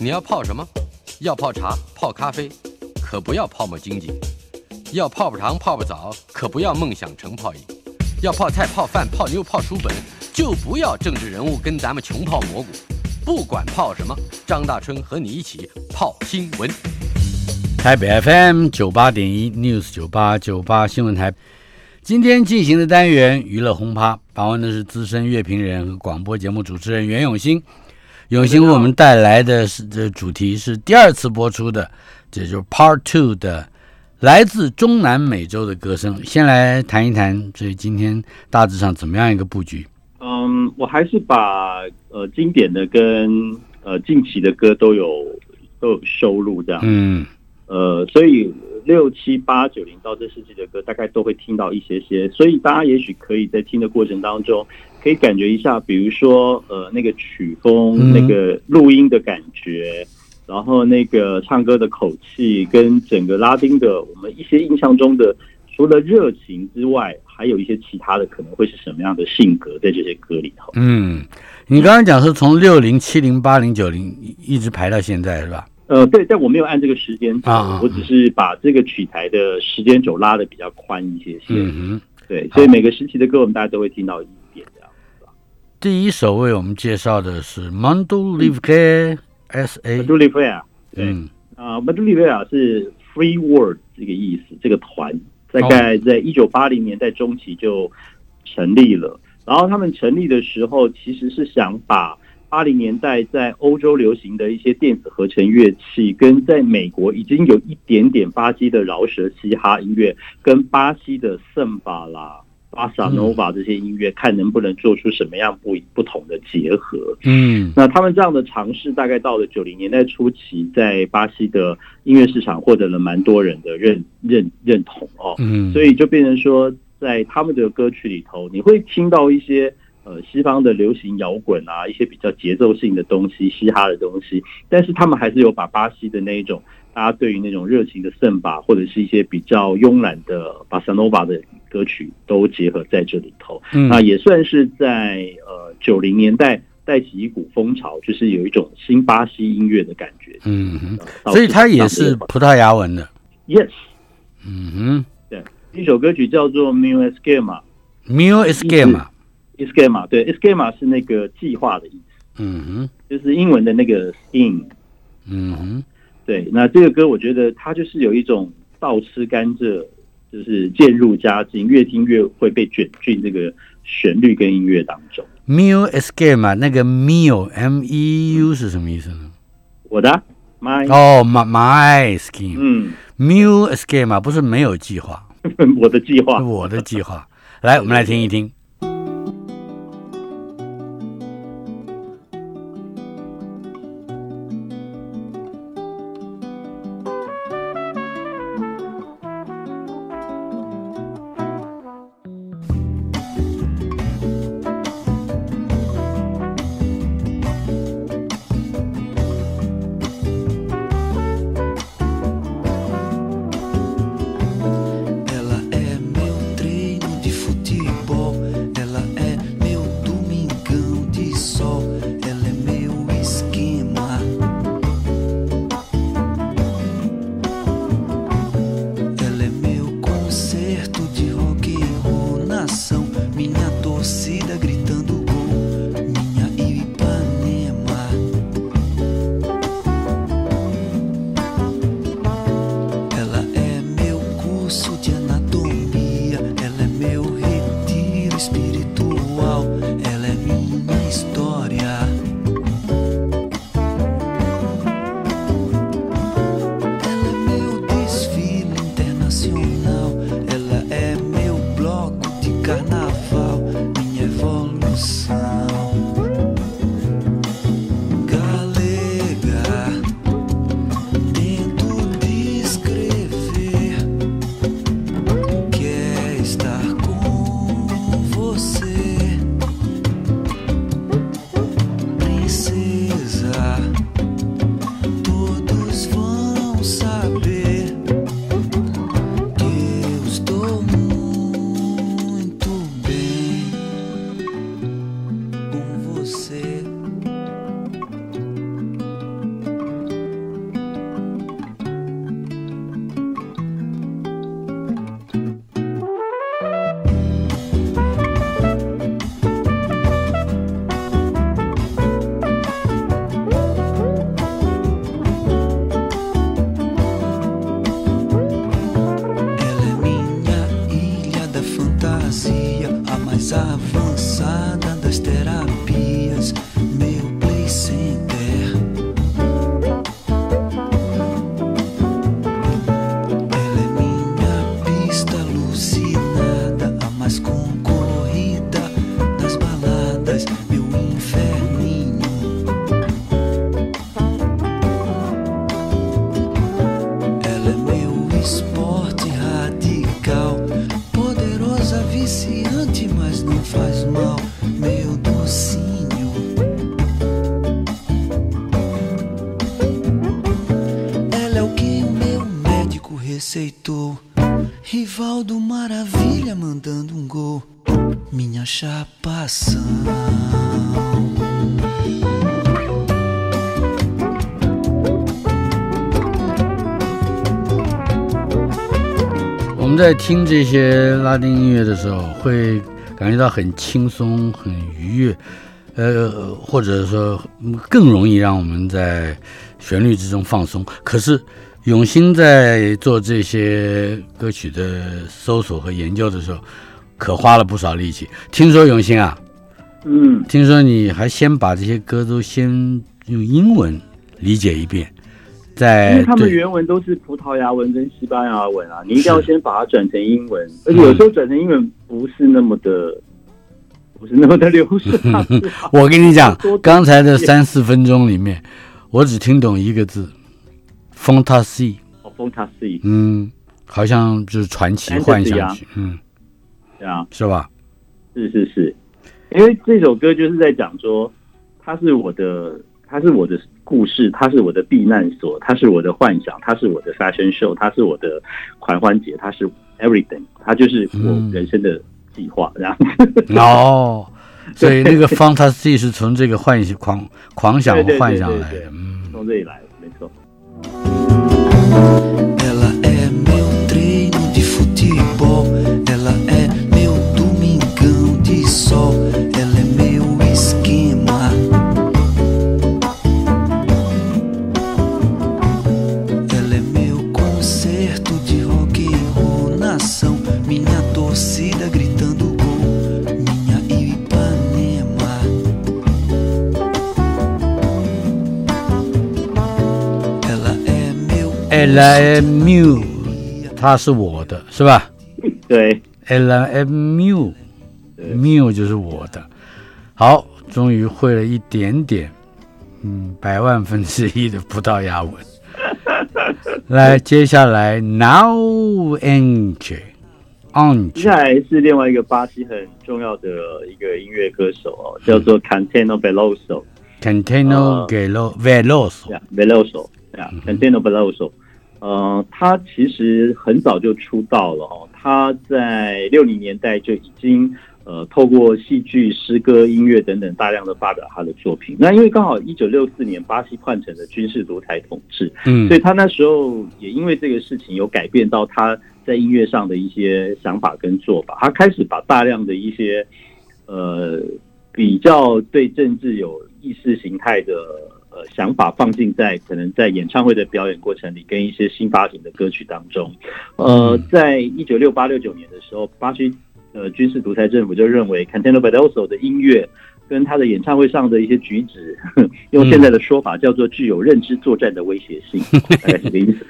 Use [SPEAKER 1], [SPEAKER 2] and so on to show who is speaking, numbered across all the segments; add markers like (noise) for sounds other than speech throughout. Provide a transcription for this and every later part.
[SPEAKER 1] 你要泡什么？要泡茶、泡咖啡，可不要泡沫经济；要泡泡糖、泡泡澡，可不要梦想成泡影；要泡菜、泡饭、泡妞、泡书本，就不要政治人物跟咱们穷泡蘑菇。不管泡什么，张大春和你一起泡新闻。
[SPEAKER 2] 台北 FM 九八点一 News 九八九八新闻台，今天进行的单元娱乐轰趴，访问的是资深乐评人和广播节目主持人袁永新。永新为我们带来的是这主题是第二次播出的，这就是 Part Two 的来自中南美洲的歌声。先来谈一谈，这今天大致上怎么样一个布局？
[SPEAKER 3] 嗯，我还是把呃经典的跟呃近期的歌都有都有收录这样。
[SPEAKER 2] 嗯
[SPEAKER 3] 呃，所以六七八九零到这世纪的歌，大概都会听到一些些。所以大家也许可以在听的过程当中，可以感觉一下，比如说呃那个曲风、
[SPEAKER 2] 嗯
[SPEAKER 3] 那个录音的感觉，然后那个唱歌的口气，跟整个拉丁的我们一些印象中的，除了热情之外，还有一些其他的可能会是什么样的性格在这些歌里头。
[SPEAKER 2] 嗯，你刚刚讲是从六零、七零、八零、九零一直排到现在是吧？
[SPEAKER 3] 呃，对，但我没有按这个时间轴，
[SPEAKER 2] 啊啊
[SPEAKER 3] 我只是把这个曲台的时间轴拉的比较宽一些些。
[SPEAKER 2] 嗯哼。
[SPEAKER 3] 对，所以每个时期的歌，我们大家都会听到。
[SPEAKER 2] 第一首为我们介绍的是 Mondo Livre S
[SPEAKER 3] 马
[SPEAKER 2] A，
[SPEAKER 3] 杜利菲亚，对，
[SPEAKER 2] 嗯。
[SPEAKER 3] 啊，马杜利菲亚是 Free World 这个意思，这个团。大概在一九八零年代中期就成立了。然后他们成立的时候，其实是想把八零年代在欧洲流行的一些电子合成乐器，跟在美国已经有一点点巴西的饶舌嘻哈音乐，跟巴西的圣巴啦、巴萨诺瓦这些音乐，看能不能做出什么样不不同的结合。
[SPEAKER 2] 嗯
[SPEAKER 3] 那他们这样的尝试，大概到了九零年代初期，在巴西的音乐市场获得了蛮多人的认认认同哦。
[SPEAKER 2] 嗯，
[SPEAKER 3] 所以就变成说，在他们的歌曲里头，你会听到一些呃西方的流行摇滚啊，一些比较节奏性的东西、嘻哈的东西，但是他们还是有把巴西的那一种大家对于那种热情的圣巴，或者是一些比较慵懒的巴萨诺瓦的歌曲都结合在这里头。
[SPEAKER 2] 嗯
[SPEAKER 3] 那也算是在呃九零年代带起一股风潮，就是有一种新巴西音乐的感觉。
[SPEAKER 2] 嗯哼，
[SPEAKER 3] 呃
[SPEAKER 2] 所以它也是葡萄牙文的。
[SPEAKER 3] Yes，
[SPEAKER 2] 嗯哼，对
[SPEAKER 3] 一首歌曲叫做《Mil Esquema》
[SPEAKER 2] ，Mio Esquema。
[SPEAKER 3] ，Esquema 对，Esquema 是那个计划的意思，
[SPEAKER 2] 嗯哼，
[SPEAKER 3] 就是英文的那个 scheme。
[SPEAKER 2] 嗯哼，
[SPEAKER 3] 对，那这个歌我觉得它就是有一种倒吃甘蔗，就是渐入佳境，越听越会被卷进这个旋律跟音乐当中。
[SPEAKER 2] Mio Esquema 那个 Mio M E U 是什么意思呢？
[SPEAKER 3] 我的 My，、
[SPEAKER 2] 哦，my my scheme。
[SPEAKER 3] 嗯
[SPEAKER 2] ，Mio Esquema 不是没有计划，(laughs)
[SPEAKER 3] 我的计划。
[SPEAKER 2] 我的计划。来，我们来听一听。
[SPEAKER 4] see.
[SPEAKER 2] 我们在听这些拉丁音乐的时候，会感觉到很轻松、很愉悦，呃，或者说更容易让我们在旋律之中放松。可是永兴在做这些歌曲的搜索和研究的时候，可花了不少力气。听说永兴啊，
[SPEAKER 3] 嗯，
[SPEAKER 2] 听说你还先把这些歌都先用英文理解一遍，
[SPEAKER 3] 因为他们原文都是葡萄牙文跟西班牙文啊，你一定要先把它转成英文，而且有时候转成英文不是那么的，不是那么的流顺啊。(laughs)
[SPEAKER 2] 我跟你讲刚才的三四分钟里面，我只听懂一个字，fantasy，
[SPEAKER 3] 哦 fantasy，
[SPEAKER 2] 嗯，好像就是传奇、幻想
[SPEAKER 3] 啊
[SPEAKER 2] 曲，嗯，
[SPEAKER 3] 对啊，
[SPEAKER 2] 是吧？
[SPEAKER 3] 是是是，因为这首歌就是在讲说，它是我的，它是我的故事，它是我的避难所，它是我的幻想，它是我的 fashion show，它是我的狂欢节，它是 everything，它就是我
[SPEAKER 2] 嗯
[SPEAKER 3] 人生的计划，这样。
[SPEAKER 2] 哦，所以那个 fantasy 是从这个幻想、狂狂想幻想来的嗯，
[SPEAKER 3] 从这里来的，没错。
[SPEAKER 2] Ella M Mu，它是我的，是吧
[SPEAKER 3] 对
[SPEAKER 2] ，？Ella M Mu。Mu 就是我的。好，终于会了一点点，嗯，百万分之一的葡萄牙文。来，接下来 Now Ange
[SPEAKER 3] 接
[SPEAKER 2] Ange
[SPEAKER 3] 下来是另外一个巴西很重要的一个音乐歌手哦，叫做 Cantano Veloso。
[SPEAKER 2] Cantino Veloso。
[SPEAKER 3] Veloso, yeah, Veloso，呃，他其实很早就出道了哦，他在六零年代就已经呃透过戏剧、诗歌、音乐等等大量的发表他的作品。那因为刚好一九六四年巴西换成了军事独裁统治，
[SPEAKER 2] 嗯
[SPEAKER 3] 所以他那时候也因为这个事情有改变到他在音乐上的一些想法跟做法，他开始把大量的一些呃比较对政治有意识形态的呃想法放进在可能在演唱会的表演过程里，跟一些新发行的歌曲当中。呃，在一九六八六九年的时候，巴西呃军事独裁政府就认为 Cantano Veloso 的音乐。跟他的演唱会上的一些举止，(laughs) 用现在的说法叫做具有认知作战的威胁性，(laughs) 大概是这个意思。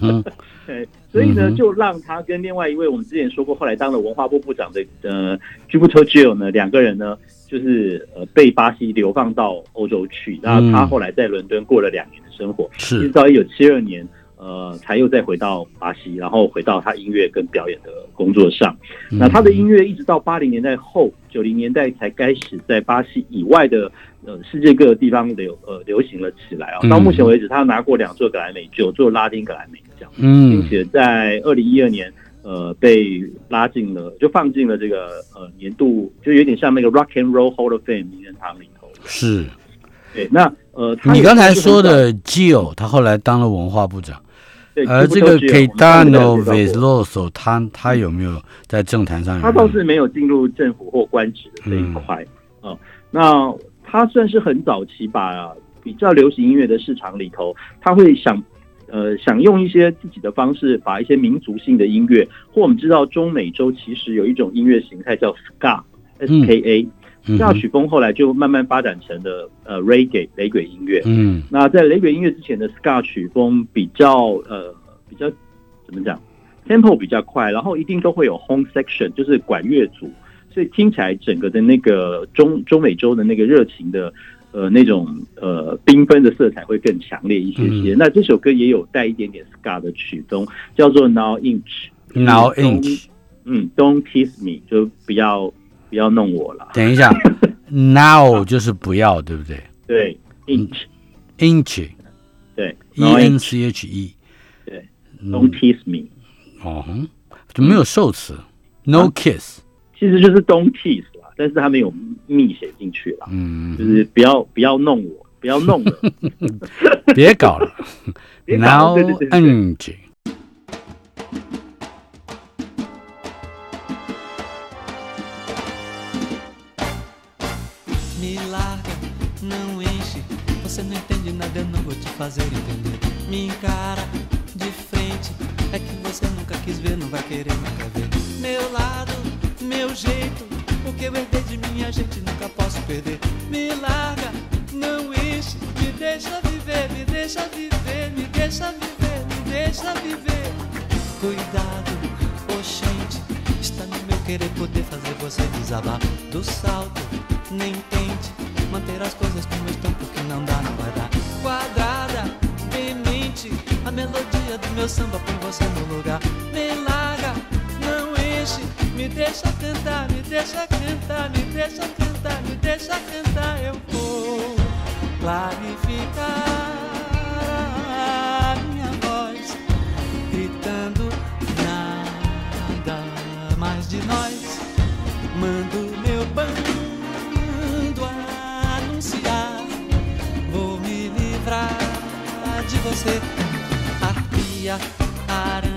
[SPEAKER 2] 嗯，(laughs)
[SPEAKER 3] 对，所以呢，就让他跟另外一位我们之前说过，后来当了文化部部长的呃 j u b i t e Gil 呢，两个人呢，就是呃被巴西流放到欧洲去，然后他后来在伦敦过了两年的生活，一直到一九七二年。呃，才又再回到巴西，然后回到他音乐跟表演的工作上。那他的音乐一直到八零年代后，九零年代才开始在巴西以外的呃世界各个地方流呃流行了起来啊。
[SPEAKER 2] 嗯
[SPEAKER 3] 到目前为止，他拿过两座格莱美，九座拉丁格莱美奖。嗯并
[SPEAKER 2] 嗯
[SPEAKER 3] 且在二零一二年，呃，被拉进了，就放进了这个呃年度，就有点像那个 Rock and Roll Hall of Fame 名人堂里头。
[SPEAKER 2] 是。
[SPEAKER 3] 对，那呃，他
[SPEAKER 2] 你刚才说
[SPEAKER 3] 是很早，
[SPEAKER 2] 的 Gio，他后来当了文化部长，
[SPEAKER 3] 对，
[SPEAKER 2] 而这个
[SPEAKER 3] 基普特 Gio，我们上次
[SPEAKER 2] Caetano
[SPEAKER 3] 有介绍过
[SPEAKER 2] Veloso，他他有没有在政坛上有
[SPEAKER 3] 他？倒是没有进入政府或官职的这一块啊、呃那他算是很早期把比较流行音乐的市场里头，他会想呃想用一些自己的方式，把一些民族性的音乐，或我们知道中美洲其实有一种音乐形态叫 ska。S K A，
[SPEAKER 2] 嗯
[SPEAKER 3] ska 曲风后来就慢慢发展成了呃 reggae 雷鬼音乐。
[SPEAKER 2] 嗯
[SPEAKER 3] 那在雷鬼音乐之前的 ska 曲风比较呃比较怎么讲，tempo 比较快，然后一定都会有 home section，就是管乐组，所以听起来整个的那个中中美洲的那个热情的呃那种呃缤纷的色彩会更强烈一些些。
[SPEAKER 2] 嗯
[SPEAKER 3] 那这首歌也有带一点点 ska 的曲风，叫做 Now Inch。
[SPEAKER 2] ，Now Inch，
[SPEAKER 3] 嗯，Don't kiss me，就不要不要弄我了。
[SPEAKER 2] 等一下，Now 就是不要，对不对
[SPEAKER 3] 对
[SPEAKER 2] ，inch，？Inch，E
[SPEAKER 3] 对
[SPEAKER 2] N
[SPEAKER 3] Now
[SPEAKER 2] inch，C H E，
[SPEAKER 3] 对，Don't kiss me，
[SPEAKER 2] 哦哼，就没有受词，no kiss，
[SPEAKER 3] 其实就是 Don't kiss 啦，但是他没有 me 写进去啦，
[SPEAKER 2] 嗯
[SPEAKER 3] 就，是不要不要弄我，不要弄了。
[SPEAKER 2] 别搞了
[SPEAKER 3] 别搞，
[SPEAKER 2] now
[SPEAKER 3] 对对对对
[SPEAKER 2] ng，
[SPEAKER 4] Me larga, não enche. Você (laughs) (laughs) não entende nada, eu não vou te fazer entender. Me encara de frente. É que você nunca quis ver, não vai querer nunca ver. Meu lado, meu jeito. eu herdei de minha gente nunca posso perder. Me larga, não enche. Me deixa viver, me deixa viver, me deixa viver, me deixa viver. Cuidado, oxente. Está no meu querer poder fazer você desabar do salto. Nem tente manter as coisas como estão, porque não dá, não vai dar. Quadrada, demente. A melodia do meu samba põe você no lugar. Me larga, Me deixa cantar, me deixa cantar, me deixa cantar, me deixa cantar. Eu vou clarificar a minha voz gritando nada mais de nós. Mando meu bando anunciar. Vou me livrar de você. Arpia, aranha,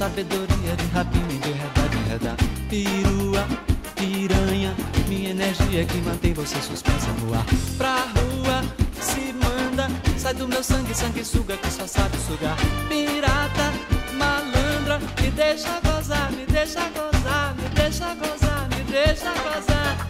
[SPEAKER 4] sabedoria de rapina, de enredar, de enredar. Perua, piranha, minha energia que mantém você suspensa no ar. Pra rua, se manda, sai do meu sangue, sangue suga que só sabe sugar. Pirata, malandra, me deixa gozar, me deixa gozar, me deixa gozar, me deixa gozar.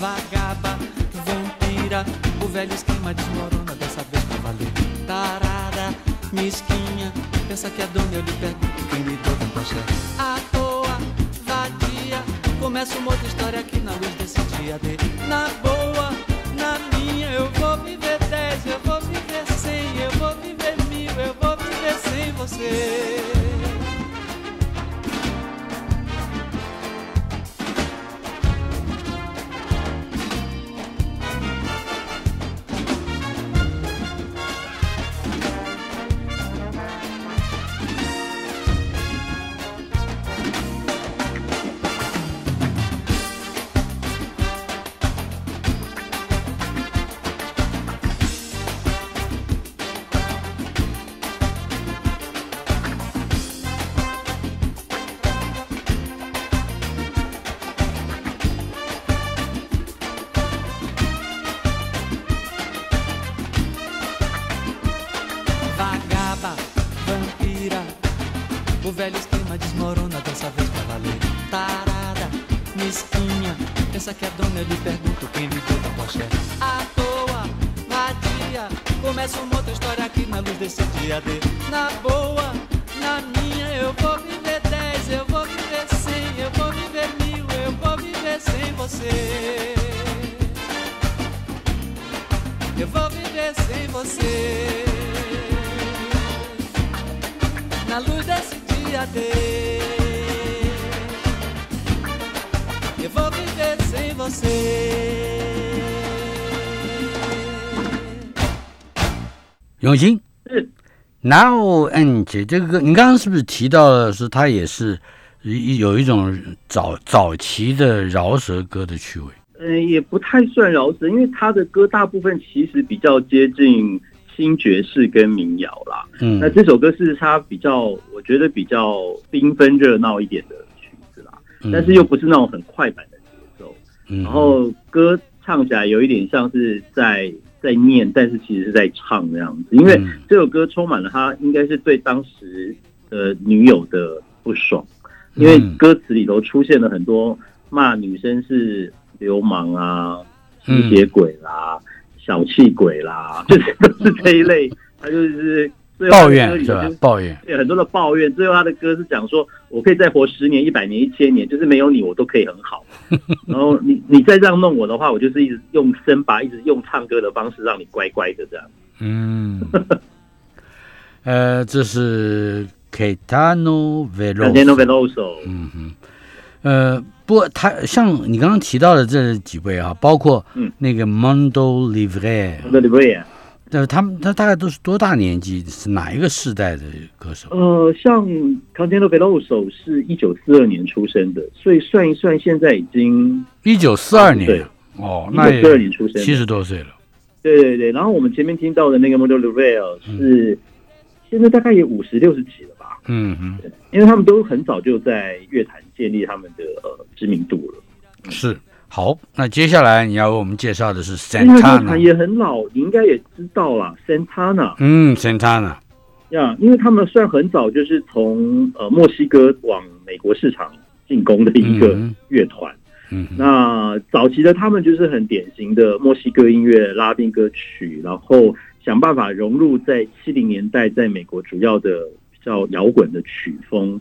[SPEAKER 4] Vagaba, vampira, o velho esquema desmorona dessa vez pra valer. Tarada, mesquinha, pensa que é dona, eu lhe pergunto quem lhe deu tanta axé. À toa, vadia, começa uma outra história aqui na luz desse dia D. Na boa, na minha, eu vou viver dez, eu vou viver cem, eu vou viver mil, eu vou viver sem você. Começa uma outra história aqui na luz desse dia D. Na boa, na minha, eu vou viver dez, eu vou viver cem, eu vou viver mil, eu vou viver sem você. Eu vou viver sem você. Na luz desse dia D. Eu vou viver sem você.
[SPEAKER 2] 永兴
[SPEAKER 3] 是
[SPEAKER 2] ，now N 姐这个歌，你刚刚是不是提到了是它也是一有一种早早期的饶舌歌的趣味？
[SPEAKER 3] 嗯，也不太算饶舌，因为他的歌大部分其实比较接近新爵士跟民谣啦。
[SPEAKER 2] 嗯
[SPEAKER 3] 那这首歌是他比较，我觉得比较缤纷热闹一点的曲子啦，
[SPEAKER 2] 嗯
[SPEAKER 3] 但是又不是那种很快板的节奏。
[SPEAKER 2] 嗯
[SPEAKER 3] 然后歌唱起来有一点像是在在念，但是其实是在唱这样子。因为
[SPEAKER 2] 嗯
[SPEAKER 3] 这首歌充满了他应该是对当时的女友的不爽，因为
[SPEAKER 2] 嗯
[SPEAKER 3] 歌词里头出现了很多骂女生是流氓啊、
[SPEAKER 2] 嗯
[SPEAKER 3] 吸血鬼啦、小气鬼啦，就是都是这一类。(laughs) 他就是
[SPEAKER 2] 抱怨是？吧抱怨，
[SPEAKER 3] 对很多的抱怨，最后他的歌是讲说，我可以再活十年、一百年、一千年，就是没有你我都可以很好。(laughs) 然后你你再这样弄我的话，我就是一直用声把，一直用唱歌的方式让你乖乖的这样。
[SPEAKER 2] 嗯，(laughs) 呃，这是 Caetano
[SPEAKER 3] Cantano Veloso，Veloso，
[SPEAKER 2] 嗯哼，呃，不过他像你刚刚提到的这几位啊，包括
[SPEAKER 3] 嗯
[SPEAKER 2] 那个 Mondo Livre，
[SPEAKER 3] 对不对？
[SPEAKER 2] 呃，他们他大概都是多大年纪？是哪一个世代的歌手？
[SPEAKER 3] 呃，像 Caetano Veloso 是一九四二年出生的，所以算一算，现在已经
[SPEAKER 2] 一九四二
[SPEAKER 3] 对
[SPEAKER 2] 年哦，那也
[SPEAKER 3] 1942年出生
[SPEAKER 2] 七十多岁了。
[SPEAKER 3] 对对对。然后我们前面听到的那个 Model l u v e l 是、现在大概也五十六十几了吧？
[SPEAKER 2] 嗯嗯，
[SPEAKER 3] 因为他们都很早就在乐坛建立他们的呃知名度了。
[SPEAKER 2] 是好。那接下来你要为我们介绍的是 Santana，
[SPEAKER 3] 也很老，你应该也知道啦 Santana
[SPEAKER 2] 嗯，Santana，
[SPEAKER 3] 呀因为他们算很早就是从呃墨西哥往美国市场进攻的一个
[SPEAKER 2] 嗯
[SPEAKER 3] 乐团。
[SPEAKER 2] 嗯，
[SPEAKER 3] 那早期的他们就是很典型的墨西哥音乐、拉丁歌曲，然后想办法融入在七零年代在美国主要的比较摇滚的曲风。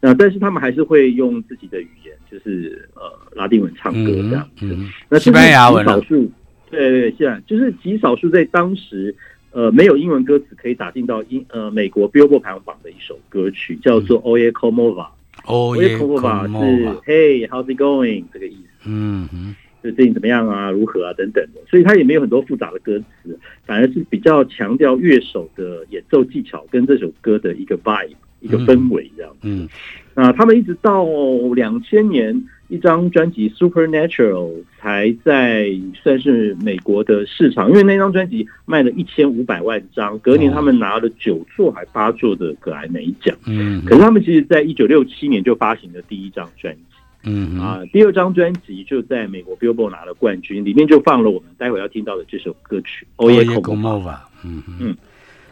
[SPEAKER 3] 那但是他们还是会用自己的语言，就是呃拉丁文唱歌这样子。那
[SPEAKER 2] 西班牙文
[SPEAKER 3] 少数，对对对，现在就是极少数在当时呃没有英文歌词可以打进到英呃美国 Billboard 排行榜的一首歌曲，叫做《Oye Como Va》。
[SPEAKER 2] 哦
[SPEAKER 3] Oye
[SPEAKER 2] 耶
[SPEAKER 3] Como Va 是 Hey How's it going 这个意思。
[SPEAKER 2] 嗯哼，
[SPEAKER 3] 就最近怎么样啊，如何啊等等的，所以它也没有很多复杂的歌词，反而是比较强调乐手的演奏技巧跟这首歌的一个 vibe 一个氛围这样。
[SPEAKER 2] 嗯
[SPEAKER 3] 那他们一直到两千年一张专辑《Supernatural》才在算是美国的市场，因为那张专辑卖了一千五百万张，隔年他们拿了九座还八座的格莱美奖。
[SPEAKER 2] 嗯
[SPEAKER 3] 可是他们其实在一九六七年就发行了第一张专辑。
[SPEAKER 2] 嗯，
[SPEAKER 3] 啊，第二张专辑就在美国 Billboard 拿了冠军，里面就放了我们待会要听到的这首歌曲《
[SPEAKER 2] 哦耶
[SPEAKER 3] Va》。
[SPEAKER 2] Como 嗯
[SPEAKER 3] 嗯，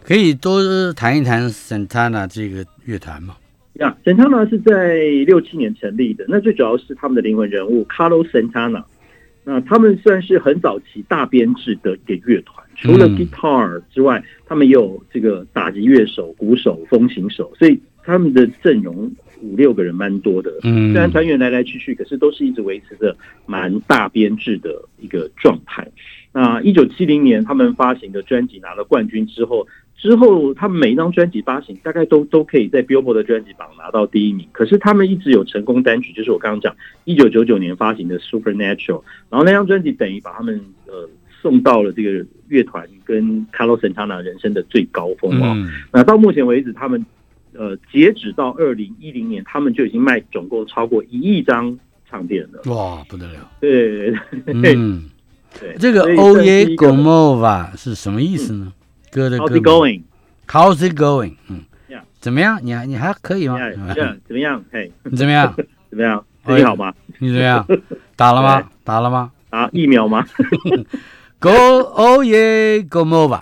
[SPEAKER 2] 可以多谈一谈 Santana 这个乐团吗？
[SPEAKER 3] 呀，Santana 是在六七年成立的，那最主要是他们的灵魂人物 Carlos Santana。那他们算是很早期大编制的一个乐团，除了
[SPEAKER 2] 嗯
[SPEAKER 3] guitar 之外，他们也有这个打击乐手、鼓手、风琴手，所以他们的阵容五六个人蛮多的。
[SPEAKER 2] 嗯
[SPEAKER 3] 虽然团员来来去去，可是都是一直维持着蛮大编制的一个状态。那一九七零年他们发行的专辑拿了冠军之后，之后他们每一张专辑发行大概都都可以在 Billboard 的专辑榜拿到第一名。可是他们一直有成功单曲，就是我刚刚讲一九九九年发行的 Supernatural，然后那张专辑等于把他们呃送到了这个乐团跟 Carlos Santana 人生的最高峰哦。
[SPEAKER 2] 嗯
[SPEAKER 3] 那到目前为止，他们呃截止到二零一零年，他们就已经卖总共超过一亿张唱片了。
[SPEAKER 2] 哇，不得了。
[SPEAKER 3] 对
[SPEAKER 2] 嗯，(laughs)
[SPEAKER 3] 对，
[SPEAKER 2] 这个
[SPEAKER 3] 所以
[SPEAKER 2] o
[SPEAKER 3] 算
[SPEAKER 2] y
[SPEAKER 3] 是
[SPEAKER 2] e
[SPEAKER 3] 一个
[SPEAKER 2] Gomova 是什么意思呢？歌的歌
[SPEAKER 3] How's
[SPEAKER 2] 名
[SPEAKER 3] it
[SPEAKER 2] going？How's it going？嗯
[SPEAKER 3] Yeah，
[SPEAKER 2] 怎么样？你还你还可以吗？
[SPEAKER 3] 呀呀，怎么样？嘿，
[SPEAKER 2] 你怎么样？
[SPEAKER 3] 怎么样？最近好吗？
[SPEAKER 2] 你怎么样？打了吗？打了吗
[SPEAKER 3] 打疫苗吗
[SPEAKER 2] ？？Go oh yeah Gomova。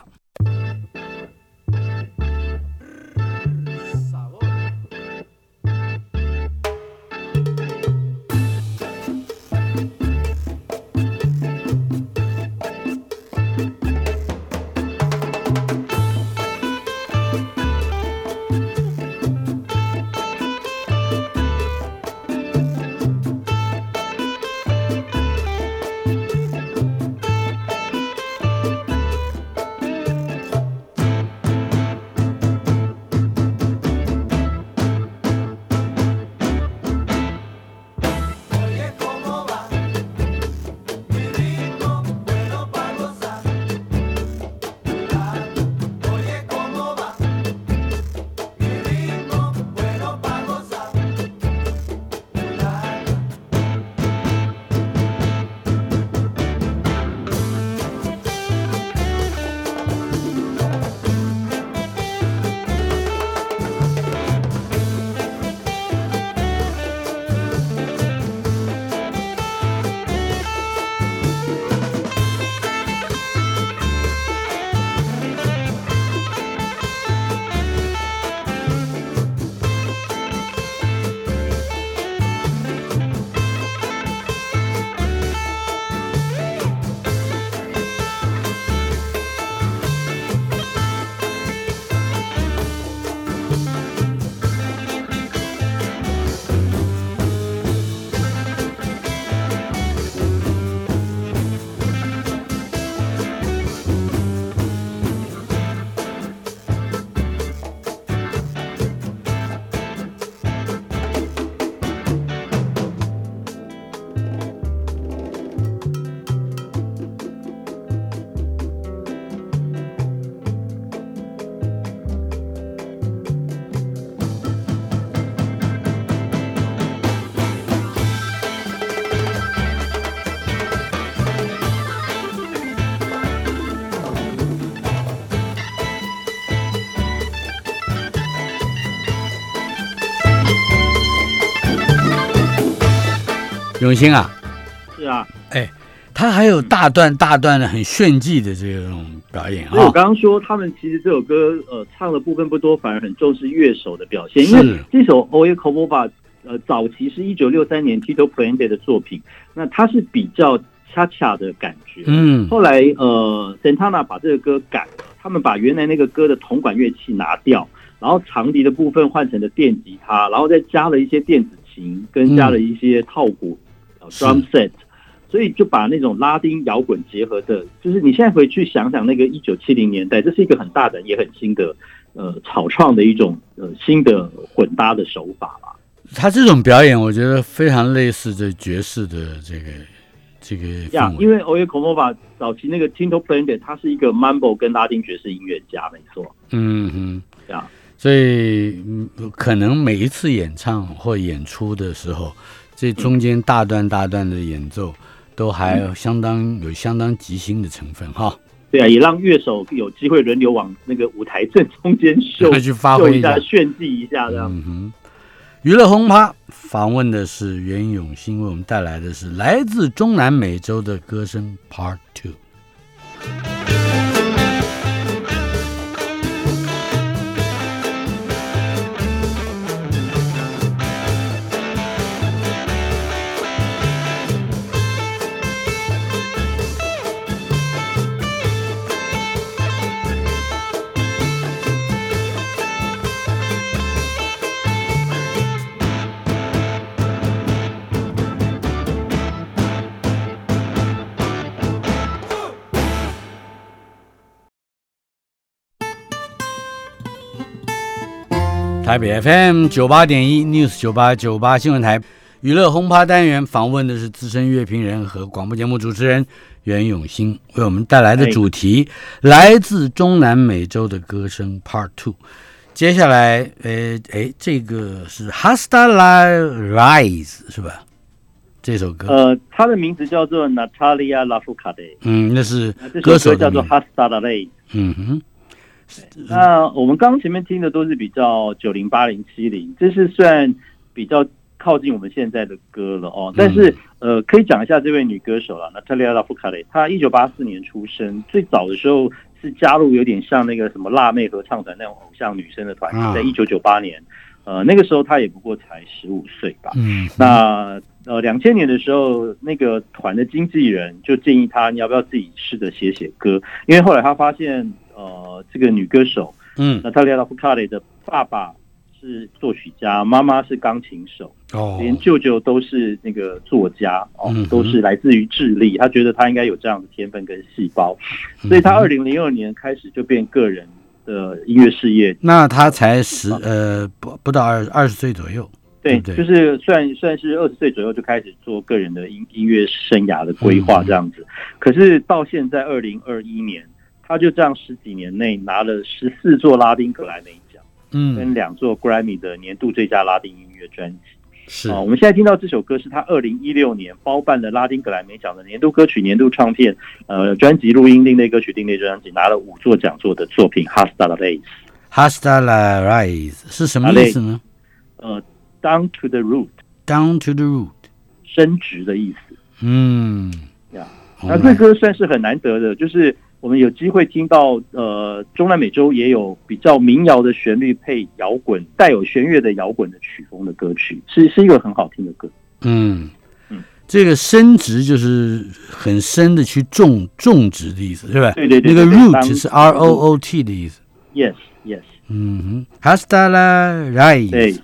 [SPEAKER 2] 永兴啊，
[SPEAKER 3] 是啊，哎
[SPEAKER 2] 他还有大段大段的很炫技的这种表演啊，
[SPEAKER 3] 我刚刚说他们其实这首歌呃唱的部分不多，反而很重视乐手的表现，因为这首《Oye Kovova》呃早期是一九六三年 Tito Puente 的作品，那它是比较恰恰的感觉。
[SPEAKER 2] 嗯。
[SPEAKER 3] 后来呃，Santana 把这个歌改了，他们把原来那个歌的铜管乐器拿掉，然后长笛的部分换成了电吉他，然后再加了一些电子琴，跟加了一些套鼓、drum set，所以就把那种拉丁摇滚结合的，就是你现在回去想想那个一九七零年代，这是一个很大胆也很新的呃草创的一种呃新的混搭的手法吧。
[SPEAKER 2] 他这种表演，我觉得非常类似这爵士的这个这个
[SPEAKER 3] 呀。因为 o y e k o m o v a 早期那个 Tinto Puente 他是一个 Mambo 跟拉丁爵士音乐家，没错。
[SPEAKER 2] 嗯哼，
[SPEAKER 3] 呀，
[SPEAKER 2] 所以嗯可能每一次演唱或演出的时候，这中间大段大段的演奏都还有相当有相当即兴的成分哈，
[SPEAKER 3] 对啊，也让乐手有机会轮流往那个舞台正中间秀 (laughs)
[SPEAKER 2] 去发挥一下。
[SPEAKER 3] 炫技一下这样。
[SPEAKER 2] 嗯哼，娱乐轰趴访问的是袁永新，为我们带来的是来自中南美洲的歌声 Part Two。台北 FM 九八点一 News 九八九八新闻台娱乐轰趴单元访问的是资深乐评人和广播节目主持人袁永新，为我们带来的主题来自中南美洲的歌声 Part Two。接下来，呃，哎，这个是 Hasta la Rise 是吧？这首歌，
[SPEAKER 3] 呃，他的名字叫做 Natalia Lafourcade，
[SPEAKER 2] 嗯，那是歌手
[SPEAKER 3] 叫做，Hasta la Ley。
[SPEAKER 2] 嗯哼，
[SPEAKER 3] 那我们刚刚前面听的都是比较九零、八零、七零，这是算比较靠近我们现在的歌了哦。但是呃，可以讲一下这位女歌手了，Natalia Lafourcade，她一九八四年出生，最早的时候是加入有点像那个什么辣妹合唱团那种偶像女生的团在一九九八年，呃，那个时候她也不过才十五岁吧。
[SPEAKER 2] 嗯，
[SPEAKER 3] 那呃，两千年的时候，那个团的经纪人就建议他，你要不要自己试着写写歌？因为后来他发现，呃，这个女歌手
[SPEAKER 2] 嗯，
[SPEAKER 3] 娜塔莉亚·拉夫卡雷的爸爸是作曲家，妈妈是钢琴手，
[SPEAKER 2] 哦，
[SPEAKER 3] 连舅舅都是那个作家哦
[SPEAKER 2] 嗯，
[SPEAKER 3] 都是来自于智利。他觉得他应该有这样的天分跟细胞，
[SPEAKER 2] 嗯
[SPEAKER 3] 所以他二零零二年开始就变个人的音乐事业。
[SPEAKER 2] 那他才十呃不不到二二十岁左右，
[SPEAKER 3] 对，
[SPEAKER 2] 对对？
[SPEAKER 3] 就是算算是二十岁左右就开始做个人的音音乐生涯的规划
[SPEAKER 2] 嗯。
[SPEAKER 3] 这样子。可是到现在二零二一年，他就这样十几年内拿了十四座拉丁格莱美奖，嗯跟
[SPEAKER 2] 嗯，
[SPEAKER 3] 两座 Grammy 的年度最佳拉丁音乐专辑。
[SPEAKER 2] 是
[SPEAKER 3] 啊、我们现在听到这首歌是他二零一六年包办的拉丁格莱美奖的年度歌曲、年度唱片、呃专辑录音、另类歌曲、另类专辑，拿了五座讲座的作品《Hasta la Vez》。
[SPEAKER 2] Hasta la Rise 是什么意思呢
[SPEAKER 3] 呃，Down to the
[SPEAKER 2] root，？Down to the root，
[SPEAKER 3] 伸直的意思。
[SPEAKER 2] 嗯，
[SPEAKER 3] 呀那这歌算是很难得的，就是我们有机会听到，呃，中南美洲也有比较民谣的旋律配摇滚，带有弦乐的摇滚的曲风的歌曲，是是一个很好听的歌。
[SPEAKER 2] 嗯
[SPEAKER 3] 嗯，
[SPEAKER 2] 这个伸直就是很深的去种种植的意思，是吧？
[SPEAKER 3] 对对对
[SPEAKER 2] 那个 root 是 R O O T 的意思。
[SPEAKER 3] Yes, yes，
[SPEAKER 2] 嗯哼，Hasta la Rise。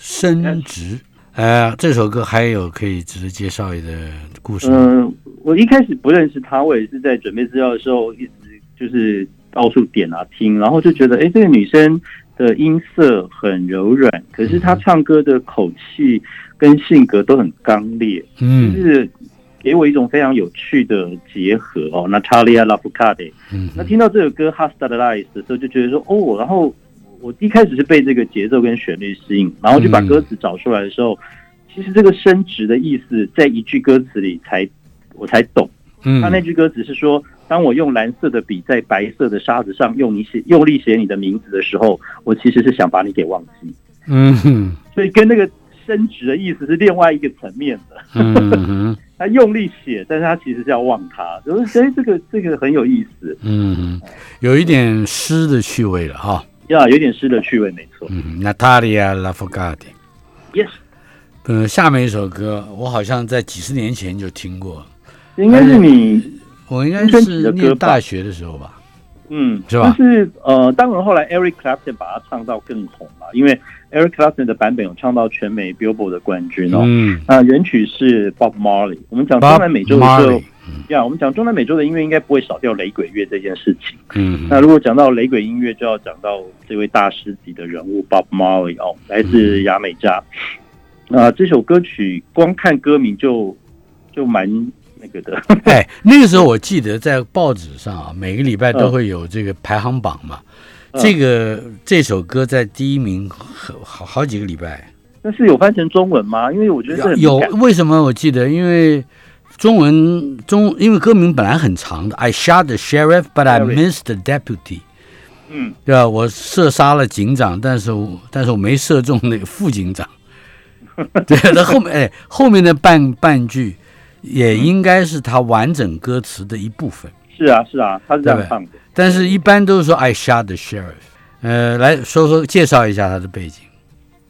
[SPEAKER 2] 升职，呃，这首歌还有可以值得介绍的故事吗。
[SPEAKER 3] 嗯，我一开始不认识他，我也是在准备资料的时候一直就是到处点啊听，然后就觉得，哎，这个女生的音色很柔软，可是她唱歌的口气跟性格都很刚烈，就
[SPEAKER 2] 嗯
[SPEAKER 3] 是给我一种非常有趣的结合哦。Natalia Lafourcade，
[SPEAKER 2] 嗯
[SPEAKER 3] 那听到这首歌《Hasta the Lies》的时候，就觉得说，哦，然后我一开始是被这个节奏跟旋律吸引，然后就把
[SPEAKER 2] 嗯
[SPEAKER 3] 歌词找出来的时候，其实这个升值的意思在一句歌词里才我才懂。
[SPEAKER 2] 嗯，
[SPEAKER 3] 他那句歌词是说，当我用蓝色的笔在白色的沙子上用你写用力写你的名字的时候，我其实是想把你给忘记，
[SPEAKER 2] 嗯哼
[SPEAKER 3] 所以跟那个升值的意思是另外一个层面的。(laughs) 他用力写，但是他其实是要忘他，就是哎，这个这个很有意思
[SPEAKER 2] 嗯哼，有一点诗的趣味了哈。
[SPEAKER 3] 呀，有点诗的趣味，没错。
[SPEAKER 2] 嗯哼，Natalia Lafourcade。
[SPEAKER 3] Yes，
[SPEAKER 2] 嗯，下面一首歌我好像在几十年前就听过，
[SPEAKER 3] 应该是你
[SPEAKER 2] 我应该是念大学的时候吧。
[SPEAKER 3] 嗯，
[SPEAKER 2] 是吧
[SPEAKER 3] 但是呃，当然后来 Eric Clapton 把它唱到更红了，因为 Eric Clapton 的版本有唱到全美 Billboard 的冠军哦。
[SPEAKER 2] 嗯
[SPEAKER 3] 那原曲是 Bob Marley。我们讲中南美洲的时候呀，我们讲中南美洲的音乐应该不会少掉雷鬼乐这件事情。
[SPEAKER 2] 嗯
[SPEAKER 3] 那如果讲到雷鬼音乐，就要讲到这位大师级的人物 Bob Marley 哦，来自牙美加。啊、这首歌曲光看歌名就就蛮那个的。(laughs)
[SPEAKER 2] 哎，那个时候我记得在报纸上啊，每个礼拜都会有这个排行榜嘛。
[SPEAKER 3] 嗯
[SPEAKER 2] 这个这首歌在第一名好好好几个礼拜，
[SPEAKER 3] 但是有翻成中文吗？因为我觉得
[SPEAKER 2] 有为什么我记得？因为中文中因为歌名本来很长的，I shot the sheriff, but I missed the deputy，
[SPEAKER 3] 嗯，
[SPEAKER 2] 对吧？我射杀了警长，但是我但是我没射中那个副警长。(laughs) 对，那后面哎，后面的半半句也应该是他完整歌词的一部分。
[SPEAKER 3] 是啊是啊，他是这样唱的。
[SPEAKER 2] 但是一般都是说 I shot the sheriff。呃，来说说介绍一下他的背景。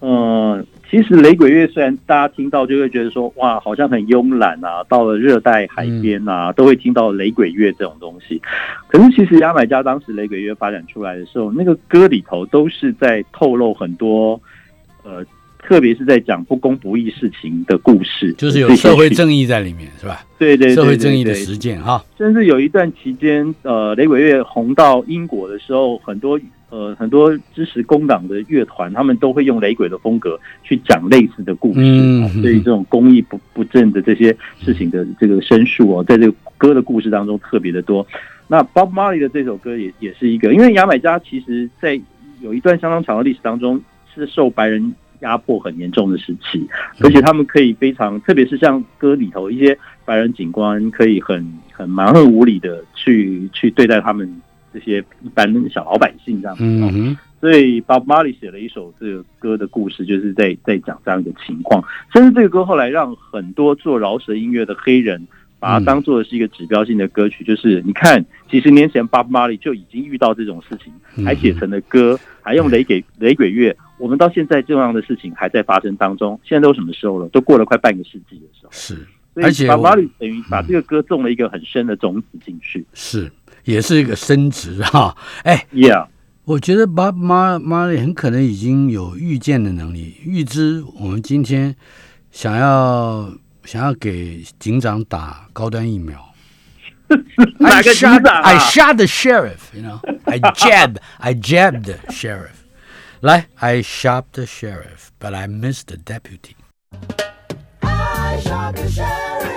[SPEAKER 3] 嗯，其实雷鬼乐虽然大家听到就会觉得说哇，好像很慵懒啊，到了热带海边啊，都会听到雷鬼乐这种东西。可是其实牙买加当时雷鬼乐发展出来的时候，那个歌里头都是在透露很多呃，特别是在讲不公不义事情的故事，
[SPEAKER 2] 就是有社会正义在里面，是吧？
[SPEAKER 3] 对对对
[SPEAKER 2] 社会正义的
[SPEAKER 3] 对对
[SPEAKER 2] 实践哈。
[SPEAKER 3] 甚至有一段期间，呃，雷鬼乐红到英国的时候，很多呃很多支持工党的乐团，他们都会用雷鬼的风格去讲类似的故事。
[SPEAKER 2] 嗯
[SPEAKER 3] 啊所以这种公益不不正的这些事情的这个申诉哦，在这个歌的故事当中特别的多。那 Bob Marley 的这首歌也也是一个，因为牙买加其实在有一段相当长的历史当中是受白人压迫很严重的时期，而且他们可以非常，特别是像歌里头一些白人警官可以很很蛮横无理的去去对待他们这些一般的小老百姓这样子。所以 Bob Marley 写了一首这个歌的故事，就是在在讲这样一个情况。甚至这个歌后来让很多做饶舌音乐的黑人把它当做是一个指标性的歌曲，就是你看几十年前 Bob Marley 就已经遇到这种事情，
[SPEAKER 2] 嗯
[SPEAKER 3] 还写成了歌，还用雷给雷鬼乐。我们到现在这样的事情还在发生当中，现在都什么时候了？都过了快半个世纪的时候。
[SPEAKER 2] 是，而且
[SPEAKER 3] Bob Marley 等于把这个歌种了一个很深的种子进去。
[SPEAKER 2] 是，也是一个升值哈。(laughs) 哎
[SPEAKER 3] ，Yeah，
[SPEAKER 2] 我觉得 Bob Mar Marley 很可能已经有预见的能力，预知我们今天想要想要给警长打高端疫苗。(laughs)
[SPEAKER 3] 哪个
[SPEAKER 2] I
[SPEAKER 3] 警
[SPEAKER 2] shot,
[SPEAKER 3] 长啊
[SPEAKER 2] I shot the sheriff, you know. I (laughs) jab, I jabbed the sheriff. 来，I shot the sheriff, but I missed the deputy.
[SPEAKER 5] Shot the sheriff,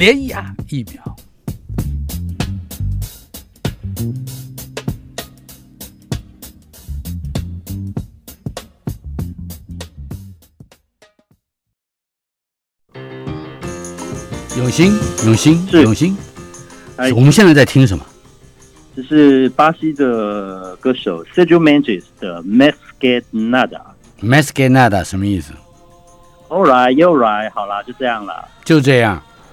[SPEAKER 2] 连牙疫苗。永兴，永兴，
[SPEAKER 3] 是
[SPEAKER 2] 永兴，
[SPEAKER 3] 哎
[SPEAKER 2] 我们现在在听什么？
[SPEAKER 3] 这是巴西的歌手 Sergio Mendes 的 Mas Que Nada。
[SPEAKER 2] m a s c a n a d a 什么意思
[SPEAKER 3] ？All right, all right，好啦，就这样啦。
[SPEAKER 2] 就这样，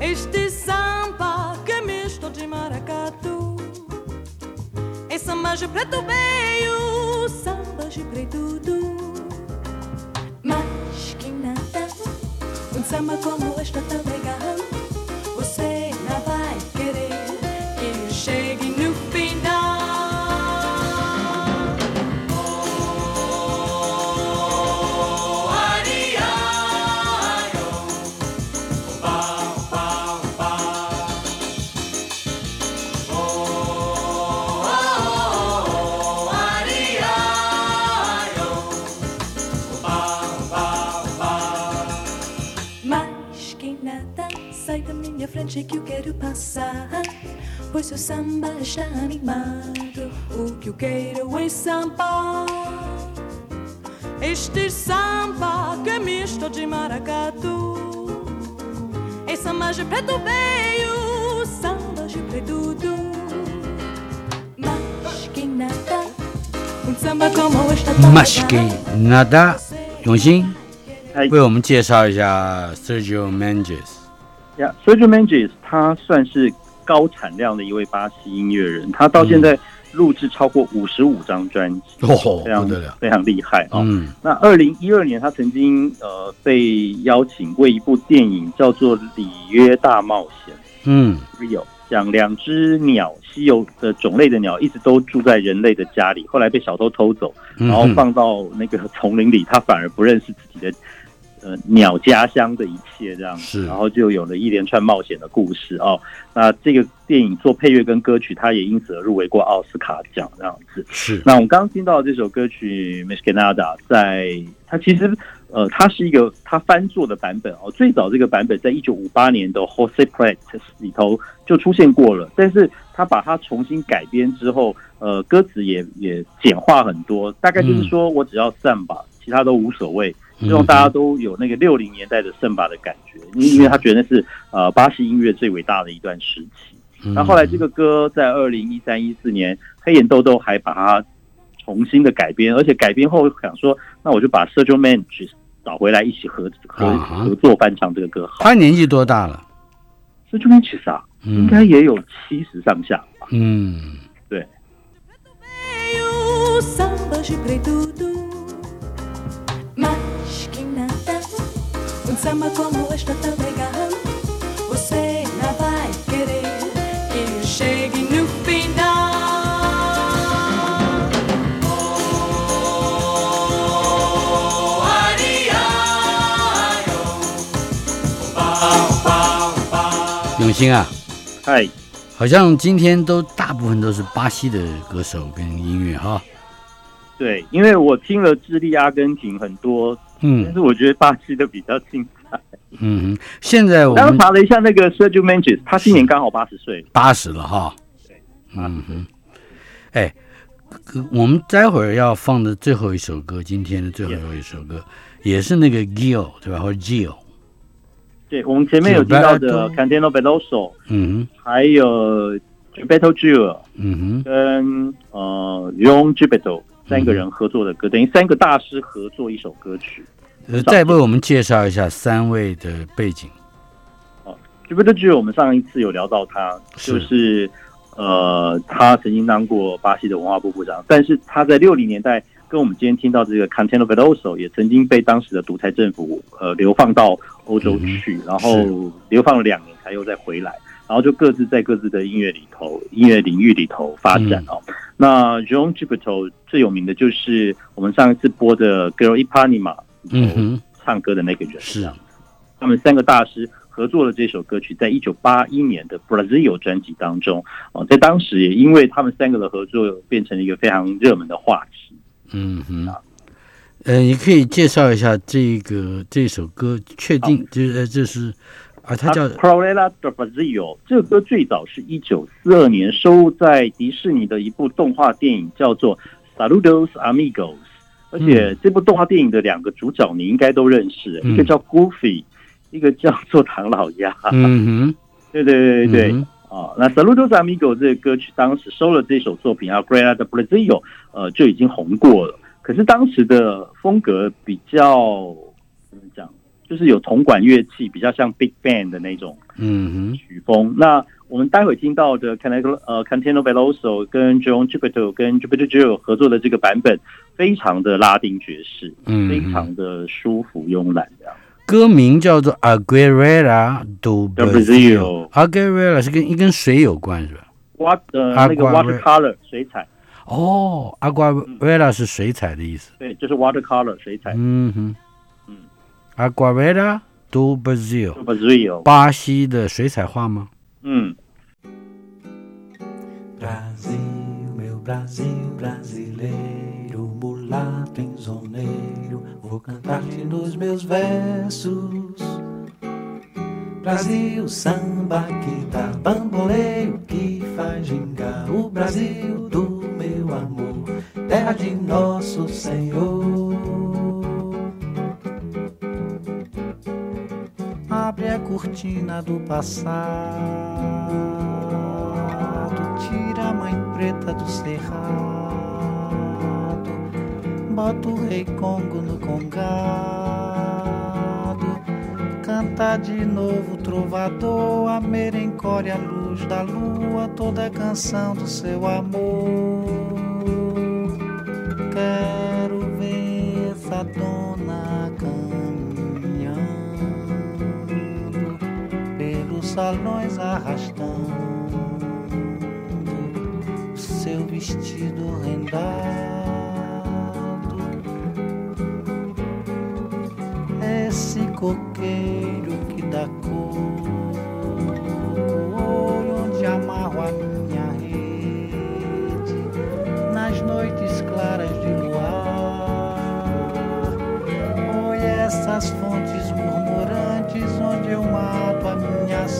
[SPEAKER 6] Este samba que é misto de maracatu. É samba de preto veio, samba de preto. Mas que nada, um samba como este tão minha frente que eu quero passar. Pois o samba está animado. O que eu quero é samba. Este samba que é misto de maracatu. É samba de preto veio, samba de preto do. Mas que nada, um samba como este tão
[SPEAKER 2] Mas que
[SPEAKER 6] legal.
[SPEAKER 2] nada，永兴
[SPEAKER 3] 哎
[SPEAKER 2] 为我们介绍一下 Sergio Mendes。
[SPEAKER 3] 呀、s e r g i o Mendes 他算是高产量的一位巴西音乐人，他到现在录制超过五十五张专辑，
[SPEAKER 2] 哦，
[SPEAKER 3] 非常。非常厉害啊、
[SPEAKER 2] 嗯。
[SPEAKER 3] 那二零一二年，他曾经呃被邀请为一部电影叫做《里约大冒险
[SPEAKER 2] 嗯。
[SPEAKER 3] （Rio） 讲两只鸟，稀有的种类的鸟一直都住在人类的家里，后来被小偷偷走，
[SPEAKER 2] 嗯，
[SPEAKER 3] 然后放到那个丛林里，他反而不认识自己的呃鸟家乡的一切，这样子，然后就有了一连串冒险的故事哦。那这个电影做配乐跟歌曲，它也因此而入围过奥斯卡奖，这样子。
[SPEAKER 2] 是
[SPEAKER 3] 那我们刚刚听到这首歌曲《m i s c a n a d a 在它其实呃，它是一个它翻作的版本哦。最早这个版本在一九五八年的 Jose Prat 里头就出现过了，但是他把它重新改编之后，呃，歌词也也简化很多，大概就是说我只要散吧，其他都无所谓。希望大家都有那个六零年代的圣巴的感觉，因为他觉得那是呃巴西音乐最伟大的一段时期。
[SPEAKER 2] 嗯
[SPEAKER 3] 那后来这个歌在二零一三一四年，黑眼豆豆还把它重新的改编，而且改编后想说，那我就把 Sergio Mendes 找回来一起合合合作翻唱这个歌好。
[SPEAKER 2] 他年纪多大了
[SPEAKER 3] ？Sergio Mendes 啊，应
[SPEAKER 2] 嗯
[SPEAKER 3] 该也有七十上下吧？
[SPEAKER 2] 嗯，
[SPEAKER 3] 对，
[SPEAKER 6] samba como este tão legal Você não vai querer que eu chegue no final Oh, ai, ai, oh.
[SPEAKER 2] 永兴啊，
[SPEAKER 3] 嗨，
[SPEAKER 2] 好像今天都大部分都是巴西的歌手跟音乐哈。
[SPEAKER 3] 对，因为我听了智利、阿根廷很多，但
[SPEAKER 2] 嗯
[SPEAKER 3] 是我觉得巴西的比较精彩。
[SPEAKER 2] 嗯哼，现在我
[SPEAKER 3] 刚刚查了一下，那个 Sergio Mendes，他今年刚好八十岁。
[SPEAKER 2] 八十了哈。对嗯哼，哎，我们待会儿要放的最后一首歌，今天的最后一首歌也是那个 Gil 对吧？或者 Gil，
[SPEAKER 3] 对，我们前面有提到的 Cantino Veloso，
[SPEAKER 2] 嗯哼。
[SPEAKER 3] 还有 Gilberto Gil
[SPEAKER 2] 哼，嗯哼，
[SPEAKER 3] 跟呃 Ron Gilberto 三个人合作的歌，等于三个大师合作一首歌曲。
[SPEAKER 2] 呃，再为我们介绍一下三位的背景。
[SPEAKER 3] Gilberto Gil 我们上一次有聊到他，
[SPEAKER 2] 是。
[SPEAKER 3] 就是呃，他曾经当过巴西的文化部部长，但是他在六零年代跟我们今天听到这个 Cantino Veloso 也曾经被当时的独裁政府呃流放到欧洲去，然后流放了两年才又再回来，然后就各自在各自的音乐里头、音乐领域里头发展哦。那 John Gilberto 最有名的就是我们上一次播的《Girl Ipanema》
[SPEAKER 2] 嗯哼，
[SPEAKER 3] 唱歌的那个人，
[SPEAKER 2] 是。
[SPEAKER 3] 啊他们三个大师合作了这首歌曲，在一九八一年的 Brazil 专辑当中，哦，在当时也因为他们三个的合作，变成了一个非常热门的话题。
[SPEAKER 2] 嗯哼。呃，你可以介绍一下这个这首歌，确定就是呃这是啊，它叫
[SPEAKER 3] p r o l e l a de Brazil 这个歌最早是一九四二年收录在迪士尼的一部动画电影，叫做《Saludos Amigos》。而且这部动画电影的两个主角你应该都认识，
[SPEAKER 2] 嗯
[SPEAKER 3] 一个叫 Goofy，一个叫做唐老鸭。
[SPEAKER 2] 嗯
[SPEAKER 3] 对对 (laughs) 对，对对。
[SPEAKER 2] 嗯
[SPEAKER 3] 啊，那 Saludos Amigos 这个歌曲当时收了这首作品啊 g r e a d Brazil，呃，就已经红过了。可是当时的风格比较就是有铜管乐器，比较像 Big Band 的那种曲风。那我们待会听到的 Cantino 呃 Cantino Veloso 跟 John Gilberto 跟 Gil 合作的这个版本，非常的拉丁爵士，
[SPEAKER 2] 嗯
[SPEAKER 3] 非常的舒服慵懒。
[SPEAKER 2] 歌名叫做 Aguilera do Brasil
[SPEAKER 3] Brasil。
[SPEAKER 2] Aguilera 是跟一跟水有关是吧？
[SPEAKER 3] 挖呃那个 watercolor 水彩，
[SPEAKER 2] 哦，Aguilera 是水彩的意思。
[SPEAKER 3] 对，就是 watercolor 水彩。
[SPEAKER 2] 嗯哼，
[SPEAKER 3] 嗯
[SPEAKER 2] ，Aguilera do Brasil，
[SPEAKER 3] Brazil，
[SPEAKER 2] 巴西的水彩画吗？
[SPEAKER 3] 嗯。
[SPEAKER 4] Brasil, meu Brasil brasileiro, mulato enzoneiro, vou cantar-te nos meus versos. Brasil, samba que dá bamboleio, que faz gingar o Brasil do meu amor, terra de nosso Senhor. Cortina do passado, tira a mãe preta do cerrado, bota o rei Congo no congado, canta de novo trovador, a merencore a luz da lua, toda a canção do seu amor. Salões arrastando seu vestido rendado. Esse coqueiro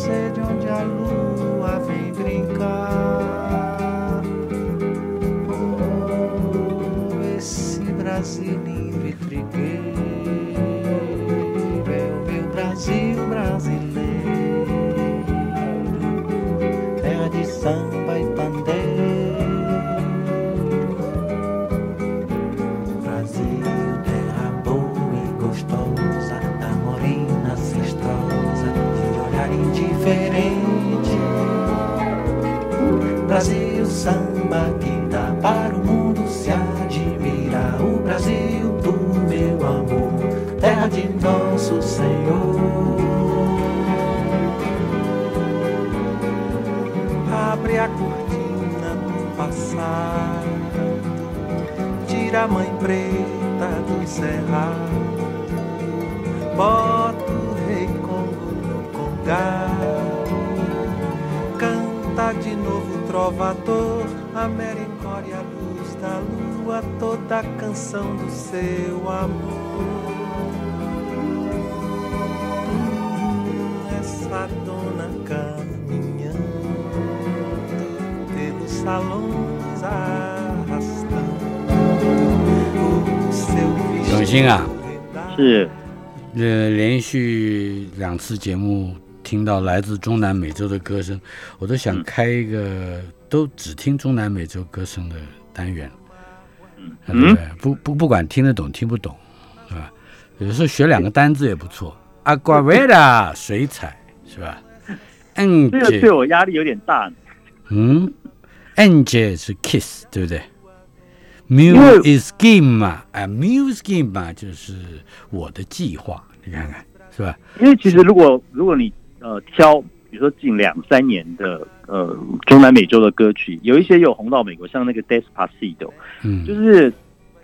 [SPEAKER 4] sede, onde a lua vem brincar. Oh, esse Brasil lindo e trigueiro é o meu Brasil brasileiro, terra de samba cerrado, bota o rei Congo no congado, canta de novo trovador, a merencória, a luz da lua, toda a canção do seu amor. Essa dona caminhando pelos salões arrastados
[SPEAKER 2] 兴啊，
[SPEAKER 3] 是
[SPEAKER 2] 呃，连续两次节目听到来自中南美洲的歌声，我都想开一个都只听中南美洲歌声的单元，嗯，对不对？不不不管听得懂听不懂，是吧？有时候学两个单字也不错。阿瓜维拉水彩是吧？嗯，
[SPEAKER 3] 这个对我压力有点大。
[SPEAKER 2] 嗯，angel 是 kiss 对不对
[SPEAKER 3] 为
[SPEAKER 2] ？Muse is game 嘛，啊，muse game 嘛，就是我的计划，你看看是吧？
[SPEAKER 3] 因为其实如果如果你呃挑，比如说近两三年的呃中南美洲的歌曲，有一些有红到美国，像那个 Despacito，
[SPEAKER 2] 嗯，
[SPEAKER 3] 就是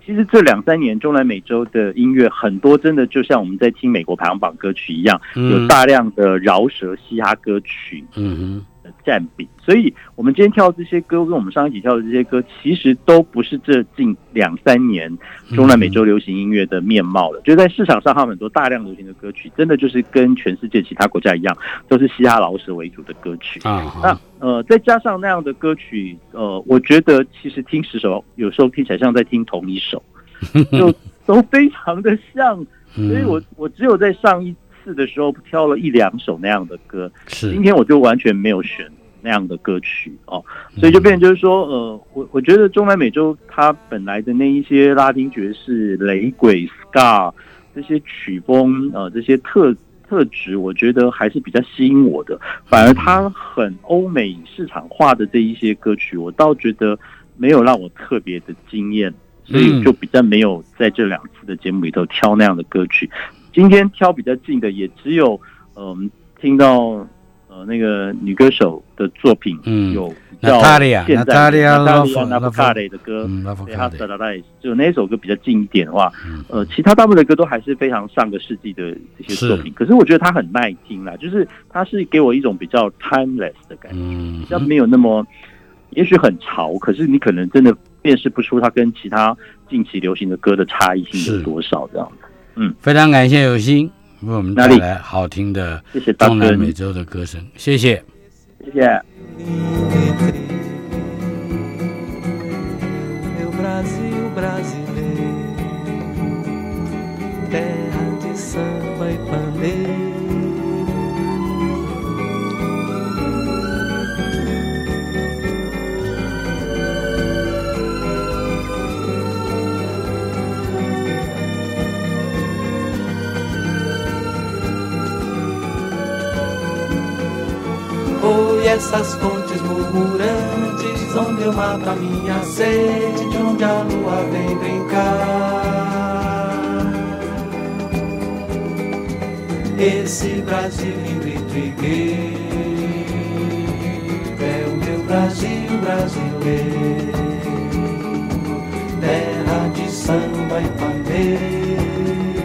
[SPEAKER 3] 其实这两三年中南美洲的音乐很多真的就像我们在听美国排行榜歌曲一样，
[SPEAKER 2] 嗯
[SPEAKER 3] 有大量的饶舌嘻哈歌曲
[SPEAKER 2] 嗯
[SPEAKER 3] 的占比，所以我们今天跳这些歌，跟我们上一集跳的这些歌，其实都不是这近两三年中南美洲流行音乐的面貌了。就在市场上，他们很多大量流行的歌曲，真的就是跟全世界其他国家一样，都是嘻哈老舌为主的歌曲。
[SPEAKER 2] 啊，
[SPEAKER 3] 那呃，再加上那样的歌曲，呃，我觉得其实听十首，有时候听起来像在听同一首，(laughs) 就都非常的像。
[SPEAKER 2] 嗯
[SPEAKER 3] 所以我我只有在上一次的时候挑了一两首那样的歌，
[SPEAKER 2] 是
[SPEAKER 3] 今天我就完全没有选那样的歌曲哦，所以就变成就是说，呃，我我觉得中南美洲它本来的那一些拉丁爵士、雷鬼、ska 这些曲风，呃，这些特特质，我觉得还是比较吸引我的。反而它很欧美市场化的这一些歌曲，我倒觉得没有让我特别的惊艳，所以就比较没有在这两次的节目里头挑那样的歌曲。今天挑比较近的，也只有呃我们听到呃那个女歌手的作品，
[SPEAKER 2] 嗯
[SPEAKER 3] 有比较
[SPEAKER 2] Natalia，
[SPEAKER 3] 现在
[SPEAKER 2] Natalia
[SPEAKER 3] Natalia
[SPEAKER 2] Lafourcade
[SPEAKER 3] Lafourcade 的歌，
[SPEAKER 2] 嗯
[SPEAKER 3] 对，他，Lavocade，s a d a i 就那一首歌比较近一点的话，
[SPEAKER 2] 嗯。
[SPEAKER 3] 呃，其他大部分的歌都还是非常上个世纪的这些作品，可是我觉得它很耐听啦，就是它是给我一种比较 timeless 的感觉，
[SPEAKER 2] 嗯。
[SPEAKER 3] 比较没有那么，也许很潮，可是你可能真的辨识不出它跟其他近期流行的歌的差异性有多少这样子。
[SPEAKER 2] 非常感谢有心为我们带来好听的
[SPEAKER 3] 谢谢大
[SPEAKER 2] 中南，美洲的歌声，谢谢。
[SPEAKER 3] 谢谢。
[SPEAKER 4] Brasil brasileiro, terra de samba e pandeiro. Essas fontes murmurantes, onde eu mato a minha sede, de onde a lua vem brincar. Esse Brasil lindo e trigueiro é o meu Brasil brasileiro, terra de samba e pandeiro.